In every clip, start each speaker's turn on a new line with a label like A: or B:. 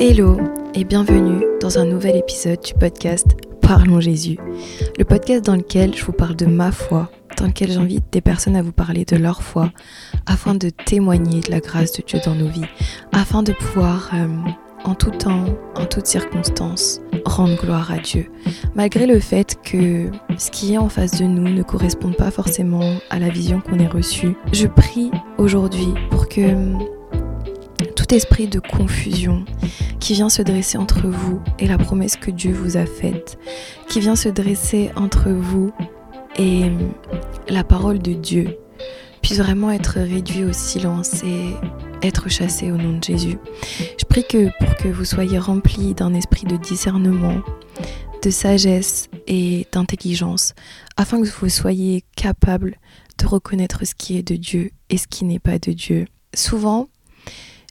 A: Hello et bienvenue dans un nouvel épisode du podcast Parlons Jésus, le podcast dans lequel je vous parle de ma foi, dans lequel j'invite des personnes à vous parler de leur foi, afin de témoigner de la grâce de Dieu dans nos vies, afin de pouvoir, euh, en tout temps, en toutes circonstances, rendre gloire à Dieu, malgré le fait que ce qui est en face de nous ne corresponde pas forcément à la vision qu'on ait reçue. Je prie aujourd'hui pour que esprit de confusion qui vient se dresser entre vous et la promesse que Dieu vous a faite, qui vient se dresser entre vous et la parole de Dieu, puisse vraiment être réduit au silence et être chassé au nom de Jésus. Je prie que pour que vous soyez remplis d'un esprit de discernement, de sagesse et d'intelligence, afin que vous soyez capable de reconnaître ce qui est de Dieu et ce qui n'est pas de Dieu. Souvent,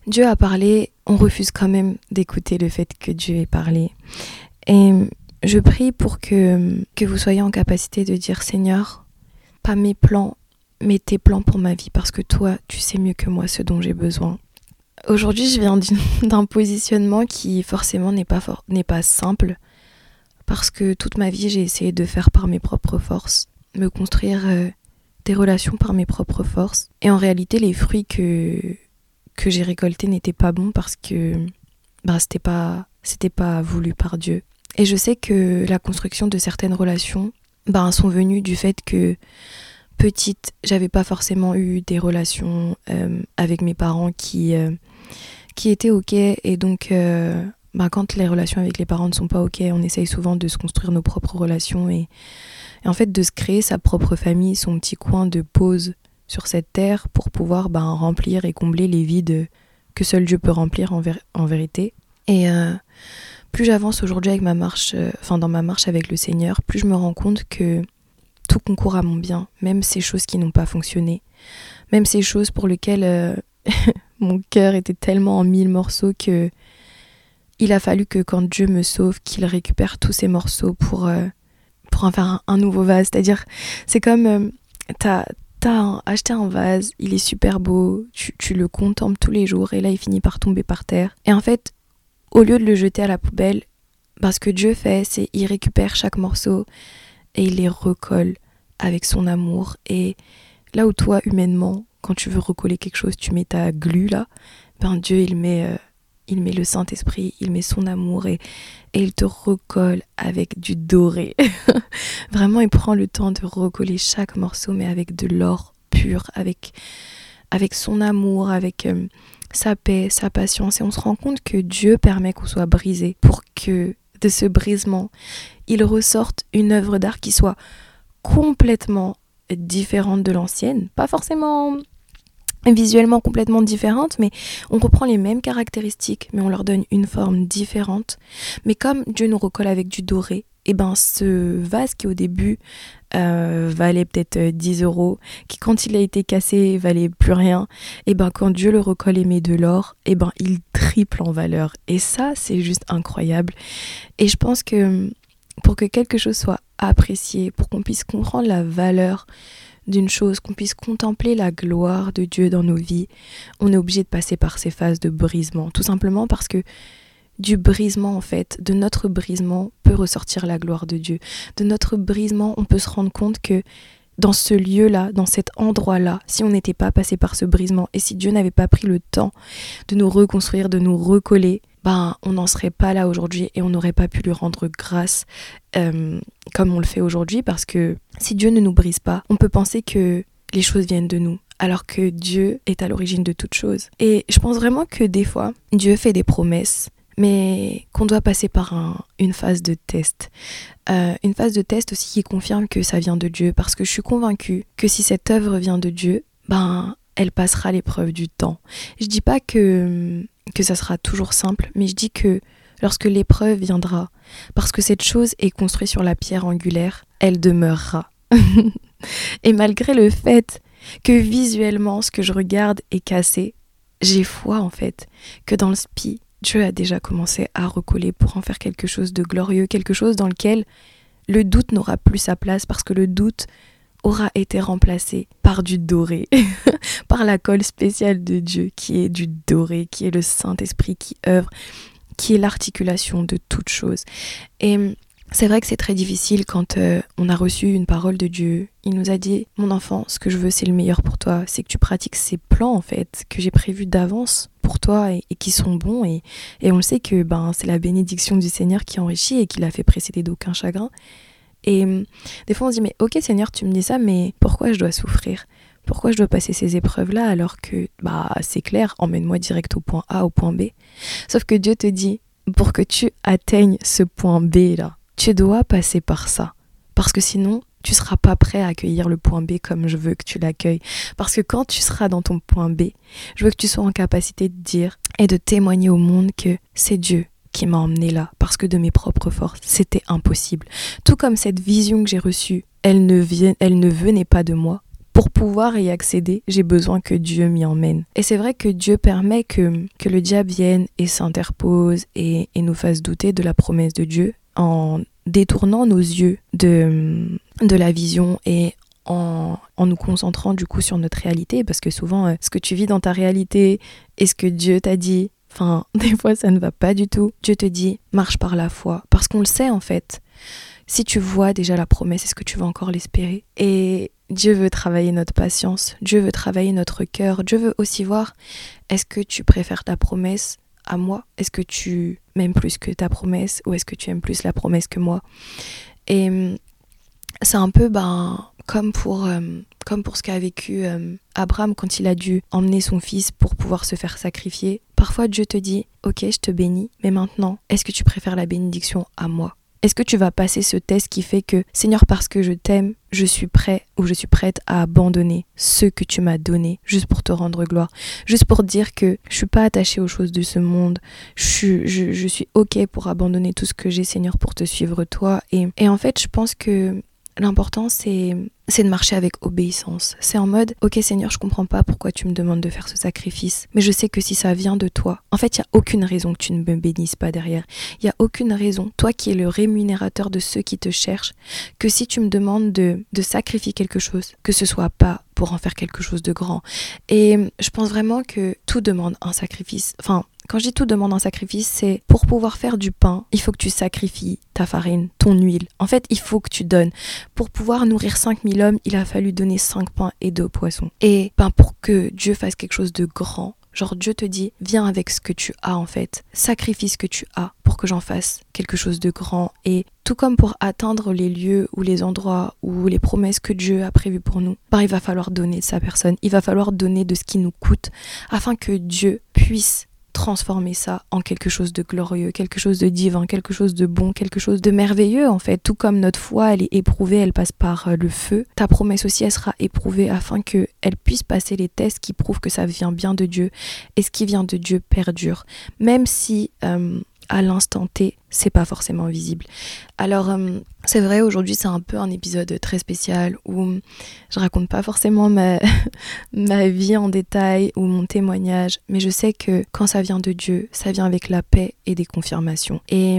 A: Dieu a parlé, on refuse quand même d'écouter le fait que Dieu ait parlé. Et je prie pour que, que vous soyez en capacité de dire Seigneur, pas mes plans, mais tes plans pour ma vie, parce que toi, tu sais mieux que moi ce dont j'ai besoin. Aujourd'hui, je viens d'un positionnement qui forcément n'est pas, pas simple, parce que toute ma vie, j'ai essayé de faire par mes propres forces, me construire euh, des relations par mes propres forces. Et en réalité, les fruits que, que j'ai récoltés n'étaient pas bons parce que bah, c'était pas, c'était pas voulu par Dieu. Et je sais que la construction de certaines relations bah, sont venues du fait que petite, j'avais pas forcément eu des relations euh, avec mes parents qui, euh, qui étaient ok. Et donc, euh, bah, quand les relations avec les parents ne sont pas ok, on essaye souvent de se construire nos propres relations et, et en fait de se créer sa propre famille, son petit coin de pause sur cette terre pour pouvoir ben, remplir et combler les vides que seul Dieu peut remplir en, en vérité. Et plus j'avance aujourd'hui avec ma marche, enfin dans ma marche avec le Seigneur, plus je me rends compte que tout concourt à mon bien, même ces choses qui n'ont pas fonctionné, même ces choses pour lesquelles euh, mon cœur était tellement en mille morceaux que il a fallu que quand Dieu me sauve, qu'il récupère tous ces morceaux pour, euh, pour en faire un, nouveau vase. C'est-à-dire, c'est comme euh, t'as as acheté un vase, il est super beau, tu, le contemples tous les jours et là il finit par tomber par terre. Et en fait, au lieu de le jeter à la poubelle, parce ce que Dieu fait, c'est il récupère chaque morceau et il les recolle avec son amour. Et là où toi, humainement, quand tu veux recoller quelque chose, tu mets ta glu là, ben Dieu, il met, euh, il met le Saint-Esprit, il met son amour et, et il te recolle avec du doré. Vraiment, il prend le temps de recoller chaque morceau, mais avec de l'or pur, avec, avec son amour, avec euh, sa paix, sa patience. Et on se rend compte que Dieu permet qu'on soit brisé pour que de ce brisement, il ressorte une œuvre d'art qui soit complètement différente de l'ancienne, pas forcément visuellement complètement différente, mais on reprend les mêmes caractéristiques, mais on leur donne une forme différente. Mais comme Dieu nous recolle avec du doré, et eh ben ce vase qui au début euh, valait peut-être 10 euros, qui quand il a été cassé valait plus rien, et eh ben quand Dieu le recolle et met de l'or, et eh ben il triple en valeur. Et ça, c'est juste incroyable. Et je pense que pour que quelque chose soit apprécié, pour qu'on puisse comprendre la valeur d'une chose, qu'on puisse contempler la gloire de Dieu dans nos vies, on est obligé de passer par ces phases de brisement. Tout simplement parce que du brisement, en fait, de notre brisement peut ressortir la gloire de Dieu. De notre brisement, on peut se rendre compte que dans ce lieu-là, dans cet endroit-là, si on n'était pas passé par ce brisement et si Dieu n'avait pas pris le temps de nous reconstruire, de nous recoller, ben on n'en serait pas là aujourd'hui et on n'aurait pas pu lui rendre grâce euh, comme on le fait aujourd'hui parce que si Dieu ne nous brise pas, on peut penser que les choses viennent de nous alors que Dieu est à l'origine de toutes choses. Et je pense vraiment que des fois, Dieu fait des promesses mais qu'on doit passer par une phase de test. Euh, une phase de test aussi qui confirme que ça vient de Dieu, parce que je suis convaincue que si cette œuvre vient de Dieu, ben elle passera l'épreuve du temps. Je dis pas que que ça sera toujours simple, mais je dis que lorsque l'épreuve viendra, parce que cette chose est construite sur la pierre angulaire, elle demeurera. Et malgré le fait que visuellement ce que je regarde est cassé, j'ai foi en fait que dans le spi, Dieu a déjà commencé à recoller pour en faire quelque chose de glorieux, quelque chose dans lequel le doute n'aura plus sa place parce que le doute aura été remplacé par du doré, par la colle spéciale de Dieu qui est du doré, qui est le Saint-Esprit qui œuvre, qui est l'articulation de toute chose. Et c'est vrai que c'est très difficile quand euh, on a reçu une parole de Dieu. Il nous a dit, mon enfant, ce que je veux, c'est le meilleur pour toi. C'est que tu pratiques ces plans, en fait, que j'ai prévus d'avance pour toi et, qui sont bons. Et, et, on le sait que ben, c'est la bénédiction du Seigneur qui enrichit et qui l'a fait précéder d'aucun chagrin. Et hum, des fois, on se dit, mais ok, Seigneur, tu me dis ça, mais pourquoi je dois souffrir? Pourquoi je dois passer ces épreuves-là alors que bah c'est clair, emmène-moi direct au point A, au point B. Sauf que Dieu te dit, pour que tu atteignes ce point B là, tu dois passer par ça. Parce que sinon, tu seras pas prêt à accueillir le point B comme je veux que tu l'accueilles. Parce que quand tu seras dans ton point B, je veux que tu sois en capacité de dire et de témoigner au monde que c'est Dieu qui m'a emmené là, parce que de mes propres forces, c'était impossible. Tout comme cette vision que j'ai reçue, elle ne, vient, elle ne venait pas de moi, pour pouvoir y accéder, j'ai besoin que Dieu m'y emmène. Et c'est vrai que Dieu permet que, que le diable vienne et s'interpose et, et nous fasse douter de la promesse de Dieu en détournant nos yeux de, de la vision et en, en, nous concentrant du coup sur notre réalité, parce que souvent, euh, ce que tu vis dans ta réalité et ce que Dieu t'a dit, enfin, des fois, ça ne va pas du tout. Dieu te dit, marche par la foi, parce qu'on le sait en fait. Si tu vois déjà la promesse, est-ce que tu vas encore l'espérer? Et Dieu veut travailler notre patience, Dieu veut travailler notre cœur, Dieu veut aussi voir est-ce que tu préfères ta promesse à moi? Est-ce que tu m'aimes plus que ta promesse? Ou est-ce que tu aimes plus la promesse que moi? Et hum, c'est un peu ben, comme, pour, hum, comme pour ce qu'a vécu hum, Abraham quand il a dû emmener son fils pour pouvoir se faire sacrifier. Parfois Dieu te dit, ok, je te bénis, mais maintenant, est-ce que tu préfères la bénédiction à moi? Est-ce que tu vas passer ce test qui fait que, Seigneur, parce que je t'aime, je suis prêt ou je suis prête à abandonner ce que tu m'as donné juste pour te rendre gloire, juste pour dire que je suis pas attachée aux choses de ce monde, je, suis ok pour abandonner tout ce que j'ai, Seigneur, pour te suivre toi. Et en fait, je pense que L'important, c'est, c'est de marcher avec obéissance. C'est en mode, ok Seigneur, je comprends pas pourquoi tu me demandes de faire ce sacrifice, mais je sais que si ça vient de toi, en fait, il y a aucune raison que tu ne me bénisses pas derrière. Il y a aucune raison, toi qui es le rémunérateur de ceux qui te cherchent, que si tu me demandes de, de sacrifier quelque chose, que ce soit pas pour en faire quelque chose de grand. Et je pense vraiment que tout demande un sacrifice. Enfin, quand je dis tout demande un sacrifice, c'est pour pouvoir faire du pain, il faut que tu sacrifies ta farine, ton huile. En fait, il faut que tu donnes. Pour pouvoir nourrir 5000 hommes, il a fallu donner 5 pains et 2 poissons. Et ben, pour que Dieu fasse quelque chose de grand, Genre Dieu te dit, viens avec ce que tu as en fait, sacrifie ce que tu as pour que j'en fasse quelque chose de grand. Et tout comme pour atteindre les lieux ou les endroits ou les promesses que Dieu a prévues pour nous, bah, il va falloir donner de sa personne, il va falloir donner de ce qui nous coûte afin que Dieu puisse transformer ça en quelque chose de glorieux, quelque chose de divin, quelque chose de bon, quelque chose de merveilleux en fait. Tout comme notre foi, elle est éprouvée, elle passe par euh, le feu. Ta promesse aussi, elle sera éprouvée afin que elle puisse passer les tests qui prouvent que ça vient bien de Dieu et ce qui vient de Dieu perdure. Même si euh, à l'instant T, c'est pas forcément visible. Alors, euh, c'est vrai, aujourd'hui, c'est un peu un épisode très spécial où je raconte pas forcément ma, ma vie en détail ou mon témoignage, mais je sais que quand ça vient de Dieu, ça vient avec la paix et des confirmations. Et,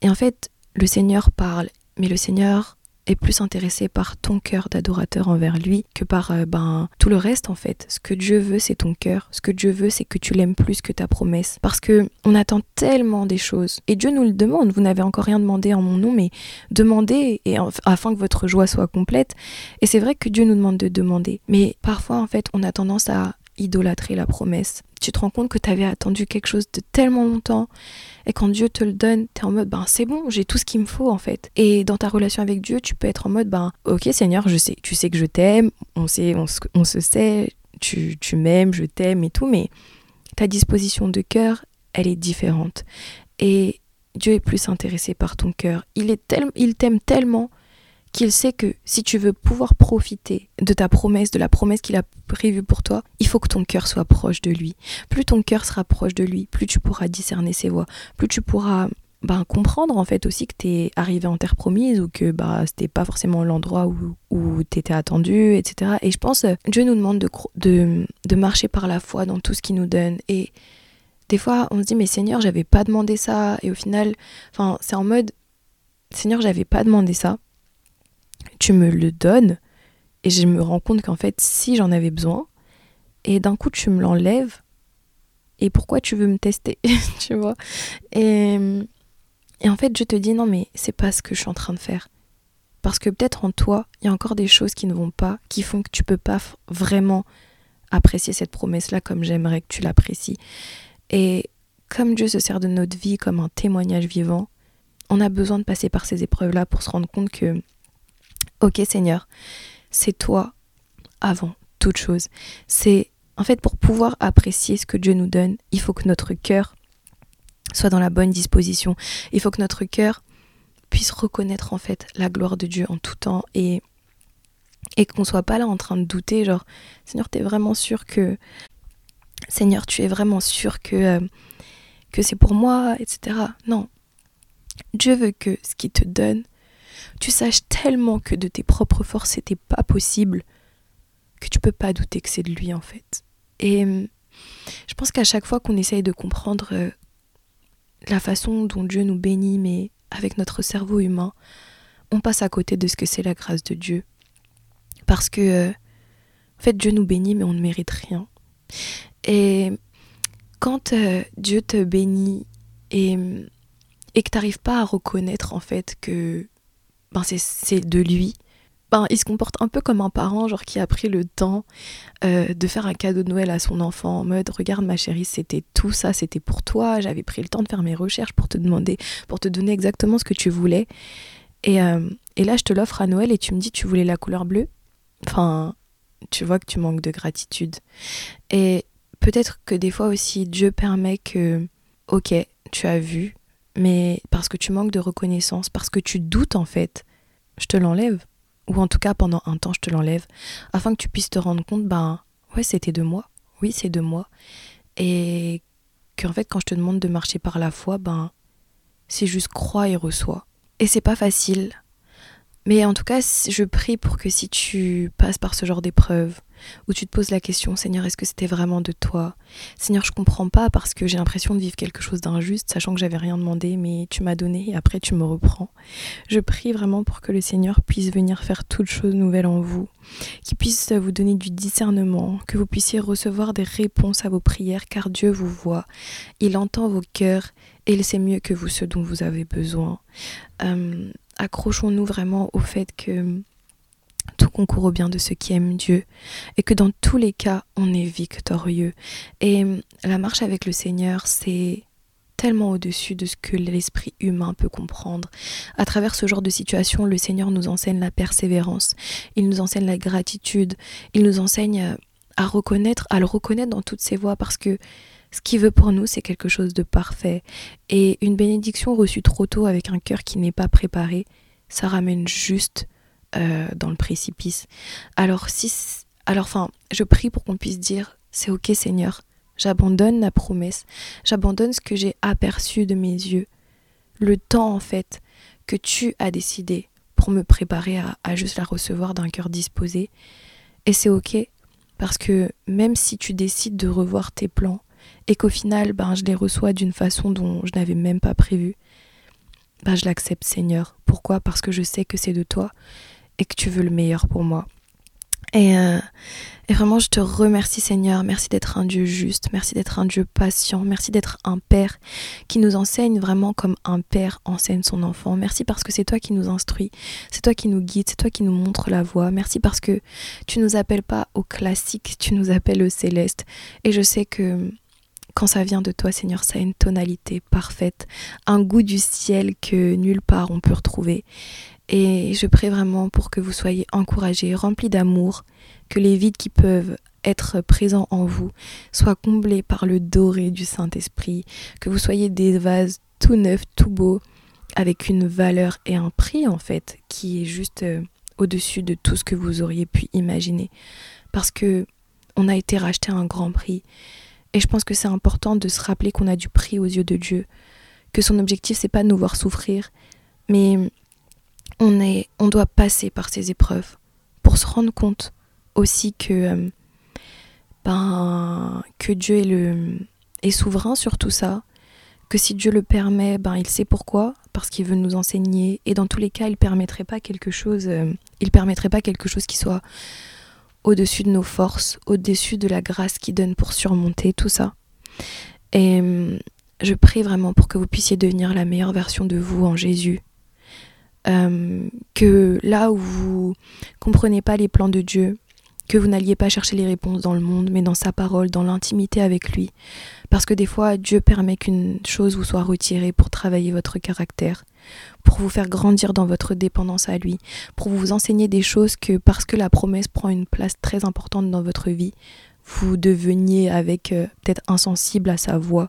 A: et en fait, le Seigneur parle, mais le Seigneur est plus intéressé par ton cœur d'adorateur envers lui que par euh, ben tout le reste en fait. Ce que Dieu veut, c'est ton cœur. Ce que Dieu veut, c'est que tu l'aimes plus que ta promesse. Parce que on attend tellement des choses et Dieu nous le demande. Vous n'avez encore rien demandé en mon nom, mais demandez et afin que votre joie soit complète. Et c'est vrai que Dieu nous demande de demander, mais parfois en fait, on a tendance à idolâtrer la promesse. Tu te rends compte que tu avais attendu quelque chose de tellement longtemps et quand Dieu te le donne, tu es en mode ben c'est bon, j'ai tout ce qu'il me faut en fait. Et dans ta relation avec Dieu, tu peux être en mode ben OK Seigneur, je sais, tu sais que je t'aime, on sait on, se sait, tu, tu m'aimes, je t'aime et tout mais ta disposition de cœur, elle est différente. Et Dieu est plus intéressé par ton cœur. Il t'aime tellement qu'il sait que si tu veux pouvoir profiter de ta promesse, de la promesse qu'il a prévue pour toi, il faut que ton cœur soit proche de lui. Plus ton cœur sera proche de lui, plus tu pourras discerner ses voix, plus tu pourras ben, comprendre en fait aussi que tu es arrivé en terre promise ou que bah, c'était pas forcément l'endroit où, où tu étais attendu, etc. Et je pense, Dieu nous demande de, marcher par la foi dans tout ce qu'il nous donne. Et des fois, on se dit, mais Seigneur, j'avais pas demandé ça. Et au final, c'est en mode, Seigneur, j'avais pas demandé ça tu me le donnes et je me rends compte qu'en fait, si j'en avais besoin, et d'un coup tu me l'enlèves, et pourquoi tu veux me tester, tu vois? Et, et en fait, je te dis non, mais c'est pas ce que je suis en train de faire. Parce que peut-être en toi, il y a encore des choses qui ne vont pas, qui font que tu peux pas vraiment apprécier cette promesse-là comme j'aimerais que tu l'apprécies. Et comme Dieu se sert de notre vie comme un témoignage vivant, on a besoin de passer par ces épreuves-là pour se rendre compte que, ok Seigneur, c'est toi avant toute chose. C'est en fait pour pouvoir apprécier ce que Dieu nous donne, il faut que notre cœur soit dans la bonne disposition. Il faut que notre cœur puisse reconnaître en fait la gloire de Dieu en tout temps et et qu'on soit pas là en train de douter genre Seigneur, tu es vraiment sûr que Seigneur, tu es vraiment sûr que euh, que c'est pour moi, etc. Non. Dieu veut que ce qu'il te donne, tu saches tellement que de tes propres forces c'était pas possible que tu peux pas douter que c'est de lui en fait. Et je pense qu'à chaque fois qu'on essaye de comprendre euh, la façon dont Dieu nous bénit, mais avec notre cerveau humain, on passe à côté de ce que c'est la grâce de Dieu. Parce que, euh, en fait, Dieu nous bénit, mais on ne mérite rien. Et quand euh, Dieu te bénit et, et que tu n'arrives pas à reconnaître, en fait, que ben, c'est de lui, ben, il se comporte un peu comme un parent, genre qui a pris le temps euh, de faire un cadeau de Noël à son enfant en mode regarde ma chérie, c'était tout ça, c'était pour toi, j'avais pris le temps de faire mes recherches pour te demander, pour te donner exactement ce que tu voulais. Et, euh, et là, je te l'offre à Noël et tu me dis tu voulais la couleur bleue? Enfin, tu vois que tu manques de gratitude. Et peut-être que des fois aussi, Dieu permet que, ok, tu as vu, mais parce que tu manques de reconnaissance, parce que tu doutes en fait, je te l'enlève. Ou en tout cas pendant un temps je te l'enlève, afin que tu puisses te rendre compte, ben ouais c'était de moi, oui c'est de moi, et qu'en fait quand je te demande de marcher par la foi, ben c'est juste crois et reçois. Et c'est pas facile, mais en tout cas, je prie pour que si tu passes par ce genre d'épreuve, où tu te poses la question, Seigneur, est-ce que c'était vraiment de toi? Seigneur, je comprends pas parce que j'ai l'impression de vivre quelque chose d'injuste, sachant que j'avais rien demandé, mais tu m'as donné et après tu me reprends. Je prie vraiment pour que le Seigneur puisse venir faire toutes choses nouvelles en vous, qu'il puisse vous donner du discernement, que vous puissiez recevoir des réponses à vos prières, car Dieu vous voit, il entend vos cœurs et il sait mieux que vous ce dont vous avez besoin. Euh, accrochons-nous vraiment au fait que tout concourt au bien de ceux qui aiment Dieu et que dans tous les cas, on est victorieux. Et la marche avec le Seigneur, c'est tellement au-dessus de ce que l'esprit humain peut comprendre. À travers ce genre de situation, le Seigneur nous enseigne la persévérance, il nous enseigne la gratitude, il nous enseigne à reconnaître, à le reconnaître dans toutes ses voies parce que ce qu'il veut pour nous, c'est quelque chose de parfait. Et une bénédiction reçue trop tôt avec un cœur qui n'est pas préparé, ça ramène juste euh, dans le précipice. Alors, si, alors, enfin, je prie pour qu'on puisse dire, c'est ok Seigneur, j'abandonne la promesse, j'abandonne ce que j'ai aperçu de mes yeux, le temps en fait que tu as décidé pour me préparer à, juste la recevoir d'un cœur disposé. Et c'est ok, parce que même si tu décides de revoir tes plans, et qu'au final, ben, je les reçois d'une façon dont je n'avais même pas prévu, ben, je l'accepte Seigneur. Pourquoi? Parce que je sais que c'est de toi et que tu veux le meilleur pour moi. Et, euh, et, vraiment, je te remercie Seigneur. Merci d'être un Dieu juste. Merci d'être un Dieu patient. Merci d'être un Père qui nous enseigne vraiment comme un Père enseigne son enfant. Merci parce que c'est toi qui nous instruis. C'est toi qui nous guide. C'est toi qui nous montre la voie. Merci parce que tu nous appelles pas au classique. Tu nous appelles au céleste. Et je sais que quand ça vient de toi, Seigneur, ça a une tonalité parfaite, un goût du ciel que nulle part on peut retrouver. Et je prie vraiment pour que vous soyez encouragés, remplis d'amour, que les vides qui peuvent être présents en vous soient comblés par le doré du Saint-Esprit, que vous soyez des vases tout neufs, tout beaux, avec une valeur et un prix en fait qui est juste euh, au-dessus de tout ce que vous auriez pu imaginer. Parce que on a été racheté à un grand prix et je pense que c'est important de se rappeler qu'on a du prix aux yeux de Dieu, que son objectif c'est pas de nous voir souffrir, mais on est, on doit passer par ces épreuves pour se rendre compte aussi que euh, ben que Dieu est le est souverain sur tout ça, que si Dieu le permet, ben il sait pourquoi, parce qu'il veut nous enseigner, et dans tous les cas, il permettrait pas quelque chose, euh, il permettrait pas quelque chose qui soit au-dessus de nos forces, au-dessus de la grâce qui donne pour surmonter tout ça. Et hum, je prie vraiment pour que vous puissiez devenir la meilleure version de vous en Jésus. Hum, que là où vous comprenez pas les plans de Dieu, que vous n'alliez pas chercher les réponses dans le monde, mais dans sa parole, dans l'intimité avec lui. Parce que des fois, Dieu permet qu'une chose vous soit retirée pour travailler votre caractère, pour vous faire grandir dans votre dépendance à lui, pour vous enseigner des choses que parce que la promesse prend une place très importante dans votre vie, vous deveniez avec euh, peut-être insensible à sa voix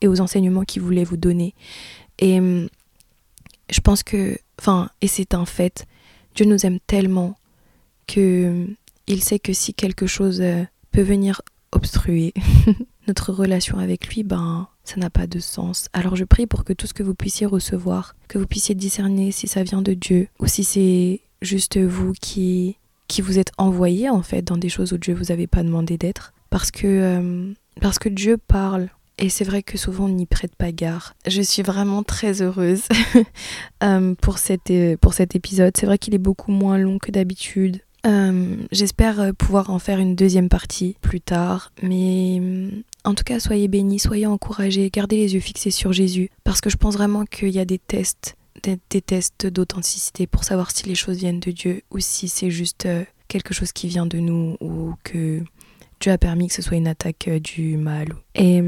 A: et aux enseignements qu'il voulait vous donner. Et hum, je pense que, enfin, et c'est un fait, Dieu nous aime tellement que hum, il sait que si quelque chose euh, peut venir obstruer notre relation avec lui, ben ça n'a pas de sens. Alors je prie pour que tout ce que vous puissiez recevoir, que vous puissiez discerner si ça vient de Dieu ou si c'est juste vous qui qui vous êtes envoyé en fait dans des choses où Dieu vous avait pas demandé d'être parce que euh, parce que Dieu parle et c'est vrai que souvent on n'y prête pas garde. Je suis vraiment très heureuse euh, pour, cette, pour cet épisode. C'est vrai qu'il est beaucoup moins long que d'habitude. Euh, j'espère euh, pouvoir en faire une deuxième partie plus tard, mais euh, en tout cas, soyez bénis, soyez encouragés, gardez les yeux fixés sur Jésus, parce que je pense vraiment qu'il y a des tests, des, tests d'authenticité pour savoir si les choses viennent de Dieu ou si c'est juste quelque chose qui vient de nous ou que Dieu a permis que ce soit une attaque du mal. Et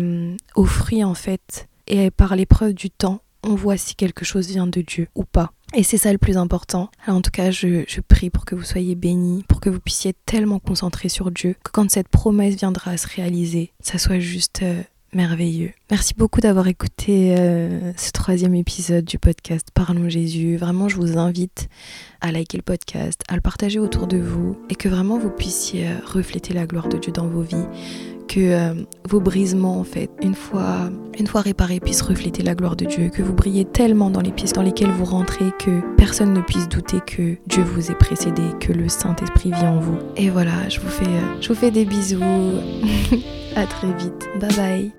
A: au fruit, en fait, et par l'épreuve du temps, on voit si quelque chose vient de Dieu ou pas. Et c'est ça le plus important. En tout cas, je, prie pour que vous soyez bénis, pour que vous puissiez tellement concentrés sur Dieu, que quand cette promesse viendra à se réaliser, ça soit juste euh, merveilleux. Merci beaucoup d'avoir écouté euh, ce troisième épisode du podcast Parlons Jésus. Vraiment, je vous invite à liker le podcast, à le partager autour de vous et que vraiment vous puissiez euh, refléter la gloire de Dieu dans vos vies que euh, vos brisements, en fait, une fois, réparés, puissent refléter la gloire de Dieu, que vous brillez tellement dans les pièces dans lesquelles vous rentrez que personne ne puisse douter que Dieu vous ait précédé, que le Saint-Esprit vit en vous. Et voilà, je vous fais, euh, je vous fais des bisous. à très vite. Bye bye.